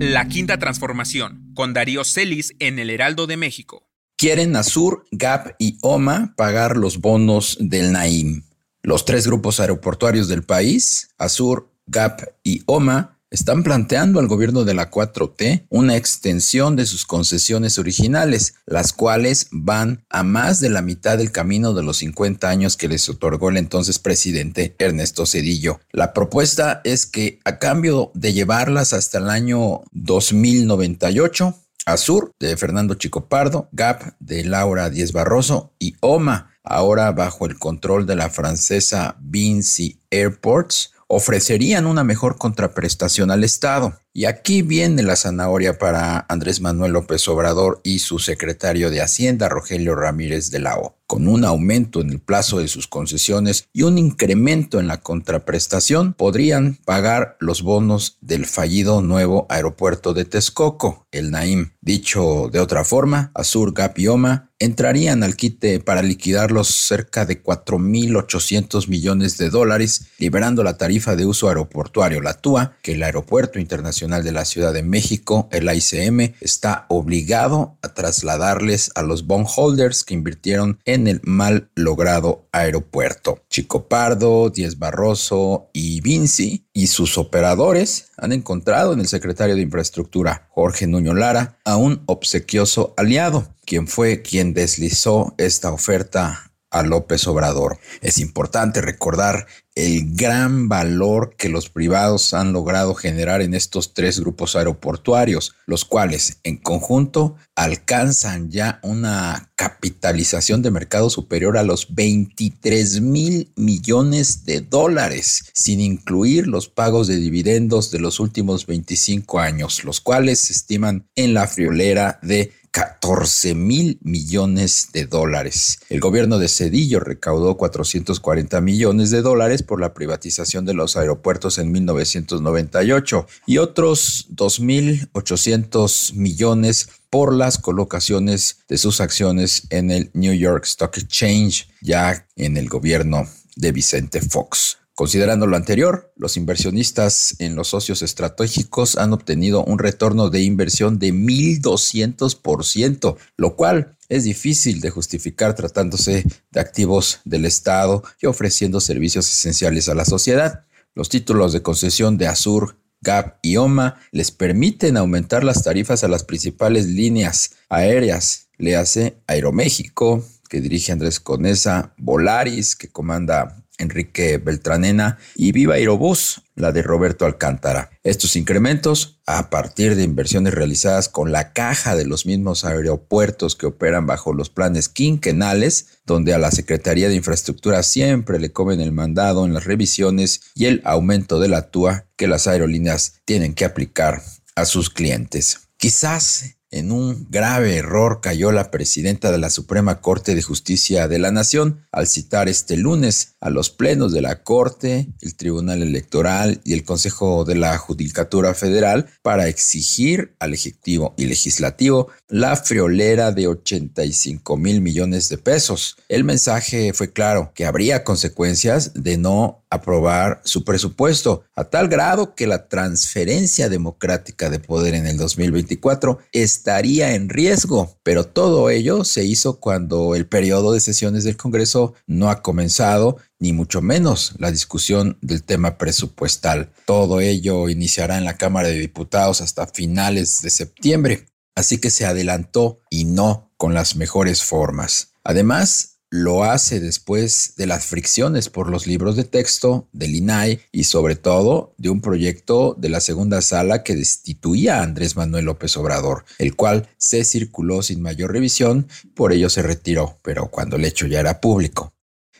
La Quinta Transformación, con Darío Celis en el Heraldo de México. Quieren Azur, GAP y OMA pagar los bonos del Naim. Los tres grupos aeroportuarios del país, Azur, GAP y OMA, están planteando al gobierno de la 4T una extensión de sus concesiones originales, las cuales van a más de la mitad del camino de los 50 años que les otorgó el entonces presidente Ernesto Cedillo. La propuesta es que a cambio de llevarlas hasta el año 2098, Azur de Fernando Chico Pardo, GAP de Laura Díez Barroso y OMA, ahora bajo el control de la francesa Vinci Airports, ofrecerían una mejor contraprestación al Estado. Y aquí viene la zanahoria para Andrés Manuel López Obrador y su secretario de Hacienda, Rogelio Ramírez de la O. Con un aumento en el plazo de sus concesiones y un incremento en la contraprestación, podrían pagar los bonos del fallido nuevo aeropuerto de Texcoco, el Naim. Dicho de otra forma, Azur, Gap y Oma entrarían al quite para liquidar los cerca de 4.800 millones de dólares, liberando la tarifa de uso aeroportuario, la TUA, que el Aeropuerto Internacional de la Ciudad de México, el ICM, está obligado a trasladarles a los bondholders que invirtieron en el mal logrado aeropuerto. Chico Pardo, Díez Barroso y Vinci y sus operadores han encontrado en el secretario de Infraestructura, Jorge Nuño Lara, a un obsequioso aliado, quien fue quien deslizó esta oferta a López Obrador. Es importante recordar el gran valor que los privados han logrado generar en estos tres grupos aeroportuarios, los cuales en conjunto alcanzan ya una capitalización de mercado superior a los 23 mil millones de dólares, sin incluir los pagos de dividendos de los últimos 25 años, los cuales se estiman en la friolera de 14 mil millones de dólares. El gobierno de Cedillo recaudó 440 millones de dólares por la privatización de los aeropuertos en 1998 y otros 2.800 millones por las colocaciones de sus acciones en el New York Stock Exchange, ya en el gobierno de Vicente Fox. Considerando lo anterior, los inversionistas en los socios estratégicos han obtenido un retorno de inversión de 1.200%, lo cual es difícil de justificar tratándose de activos del Estado y ofreciendo servicios esenciales a la sociedad. Los títulos de concesión de Azur, GAP y OMA les permiten aumentar las tarifas a las principales líneas aéreas, le hace Aeroméxico, que dirige Andrés Conesa, Volaris, que comanda Enrique Beltranena y Viva Aerobús, la de Roberto Alcántara. Estos incrementos, a partir de inversiones realizadas con la caja de los mismos aeropuertos que operan bajo los planes quinquenales, donde a la Secretaría de Infraestructura siempre le comen el mandado en las revisiones y el aumento de la TUA que las aerolíneas tienen que aplicar a sus clientes. Quizás en un grave error cayó la presidenta de la Suprema Corte de Justicia de la Nación al citar este lunes a los plenos de la Corte, el Tribunal Electoral y el Consejo de la Judicatura Federal para exigir al Ejecutivo y Legislativo la friolera de 85 mil millones de pesos. El mensaje fue claro, que habría consecuencias de no aprobar su presupuesto, a tal grado que la transferencia democrática de poder en el 2024 estaría en riesgo. Pero todo ello se hizo cuando el periodo de sesiones del Congreso no ha comenzado, ni mucho menos la discusión del tema presupuestal. Todo ello iniciará en la Cámara de Diputados hasta finales de septiembre. Así que se adelantó y no con las mejores formas. Además, lo hace después de las fricciones por los libros de texto del INAI y sobre todo de un proyecto de la segunda sala que destituía a Andrés Manuel López Obrador, el cual se circuló sin mayor revisión, por ello se retiró, pero cuando el hecho ya era público.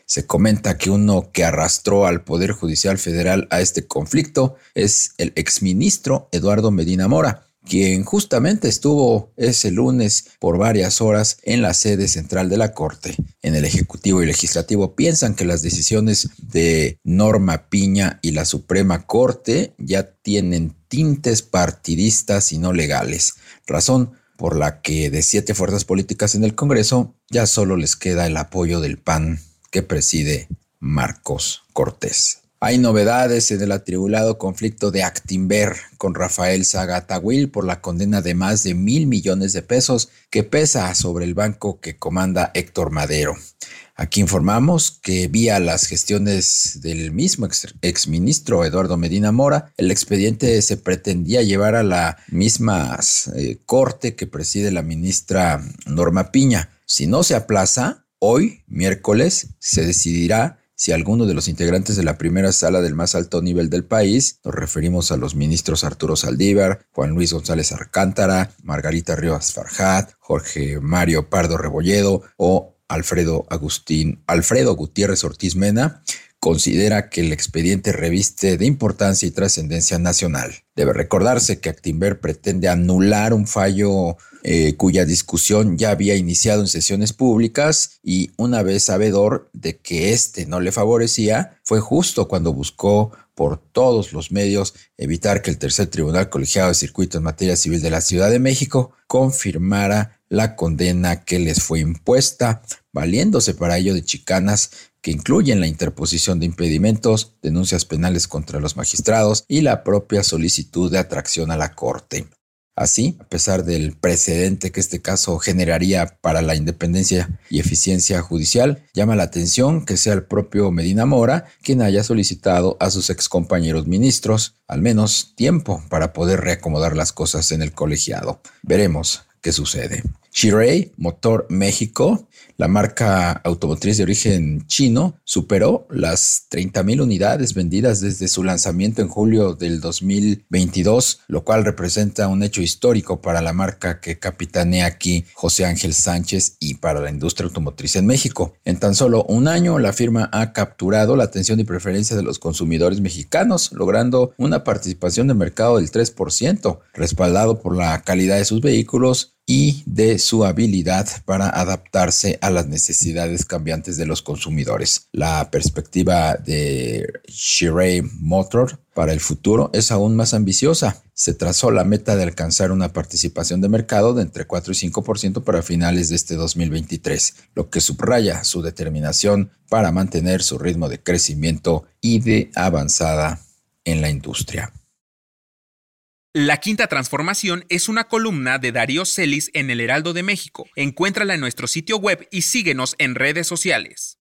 Se comenta que uno que arrastró al Poder Judicial Federal a este conflicto es el exministro Eduardo Medina Mora, quien justamente estuvo ese lunes por varias horas en la sede central de la Corte. En el Ejecutivo y Legislativo piensan que las decisiones de Norma Piña y la Suprema Corte ya tienen tintes partidistas y no legales, razón por la que de siete fuerzas políticas en el Congreso ya solo les queda el apoyo del PAN que preside Marcos Cortés. Hay novedades en el atribulado conflicto de Actimber con Rafael Zagatawil por la condena de más de mil millones de pesos que pesa sobre el banco que comanda Héctor Madero. Aquí informamos que vía las gestiones del mismo exministro Eduardo Medina Mora, el expediente se pretendía llevar a la misma eh, corte que preside la ministra Norma Piña. Si no se aplaza, hoy, miércoles, se decidirá si alguno de los integrantes de la primera sala del más alto nivel del país, nos referimos a los ministros Arturo Saldívar, Juan Luis González Arcántara, Margarita Rivas Farjat, Jorge Mario Pardo Rebolledo o Alfredo Agustín, Alfredo Gutiérrez Ortiz Mena, considera que el expediente reviste de importancia y trascendencia nacional. Debe recordarse que Actimber pretende anular un fallo eh, cuya discusión ya había iniciado en sesiones públicas y una vez sabedor de que éste no le favorecía, fue justo cuando buscó por todos los medios evitar que el tercer tribunal colegiado de circuito en materia civil de la Ciudad de México confirmara la condena que les fue impuesta, valiéndose para ello de chicanas que incluyen la interposición de impedimentos, denuncias penales contra los magistrados y la propia solicitud de atracción a la Corte. Así, a pesar del precedente que este caso generaría para la independencia y eficiencia judicial, llama la atención que sea el propio Medina Mora quien haya solicitado a sus excompañeros ministros al menos tiempo para poder reacomodar las cosas en el colegiado. Veremos qué sucede. Chiray Motor México, la marca automotriz de origen chino, superó las 30.000 unidades vendidas desde su lanzamiento en julio del 2022, lo cual representa un hecho histórico para la marca que capitanea aquí José Ángel Sánchez y para la industria automotriz en México. En tan solo un año, la firma ha capturado la atención y preferencia de los consumidores mexicanos, logrando una participación de mercado del 3%, respaldado por la calidad de sus vehículos, y de su habilidad para adaptarse a las necesidades cambiantes de los consumidores. La perspectiva de Shirey Motor para el futuro es aún más ambiciosa. Se trazó la meta de alcanzar una participación de mercado de entre 4 y 5% para finales de este 2023, lo que subraya su determinación para mantener su ritmo de crecimiento y de avanzada en la industria. La Quinta Transformación es una columna de Darío Celis en el Heraldo de México. Encuéntrala en nuestro sitio web y síguenos en redes sociales.